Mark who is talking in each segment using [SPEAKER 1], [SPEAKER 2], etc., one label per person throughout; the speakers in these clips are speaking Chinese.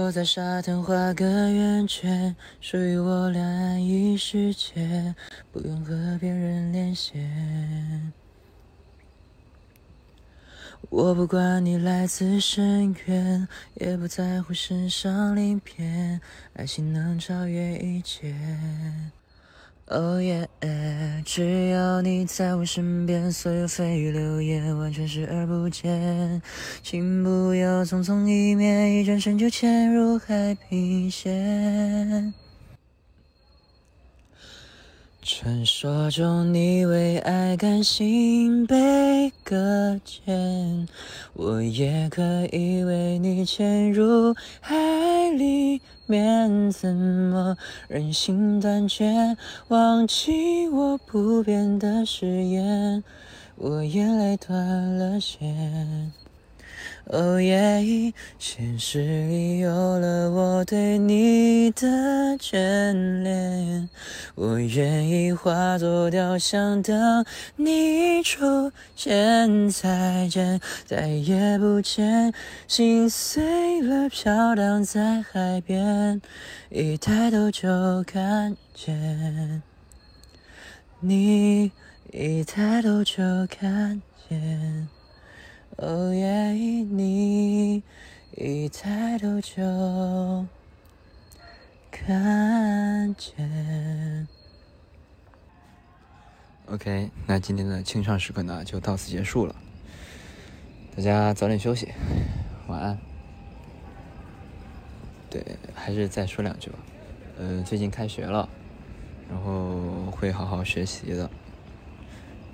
[SPEAKER 1] 我在沙滩画个圆圈，属于我俩安逸世界，不用和别人连线。我不管你来自深渊，也不在乎身上鳞片，爱情能超越一切。Oh yeah，只要你在我身边，所有蜚语流言完全视而不见。请不要匆匆一面，一转身就潜入海平线。传说中你为爱甘心被搁浅，我也可以为你潜入海里面，怎么忍心断绝，忘记我不变的誓言，我眼泪断了线。哦耶！现实里有了我对你的眷恋，我愿意化作雕像等你出现。再见，再也不见，心碎了飘荡在海边，一抬头就看见你，一抬头就看见。哦耶！你一抬头就看见。OK，那今天的清唱时刻呢，就到此结束了。大家早点休息，晚安。对，还是再说两句吧。嗯，最近开学了，然后会好好学习的。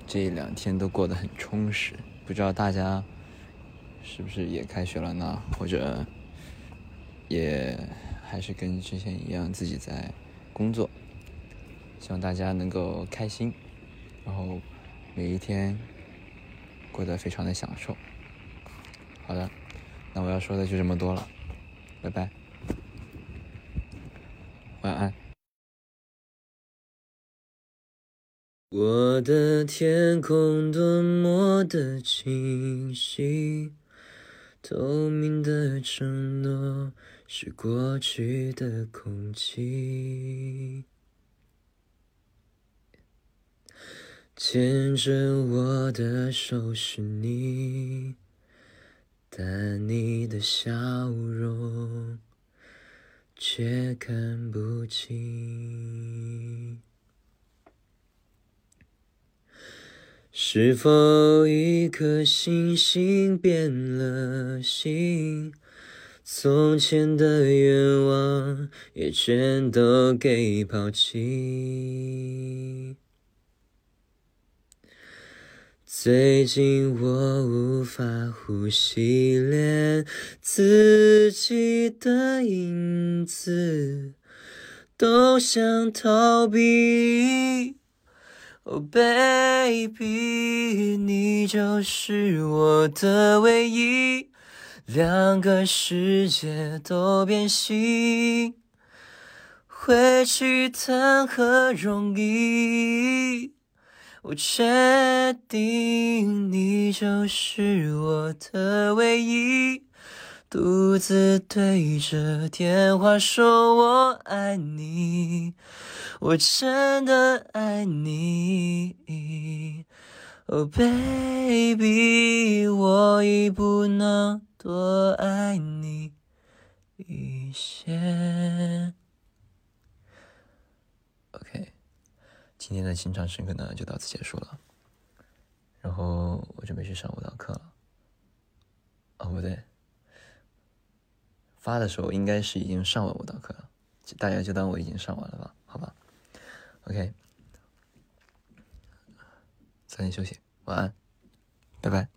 [SPEAKER 1] 这两天都过得很充实，不知道大家。是不是也开学了呢？或者也还是跟之前一样自己在工作？希望大家能够开心，然后每一天过得非常的享受。好的，那我要说的就这么多了，拜拜，晚安。我的天空多么的清晰。透明的承诺是过去的空气，牵着我的手是你，但你的笑容却看不清。是否一颗星星变了心？从前的愿望也全都给抛弃。最近我无法呼吸，连自己的影子都想逃避。Oh baby，你就是我的唯一，两个世界都变形，回去谈何容易？我确定你就是我的唯一。独自对着电话说我爱你，我真的爱你。Oh baby，我已不能多爱你一些。OK，今天的清唱时刻呢就到此结束了，然后我准备去上舞蹈课了。哦，不对。发的时候应该是已经上完舞蹈课了，大家就当我已经上完了吧，好吧，OK，早点休息，晚安，拜拜。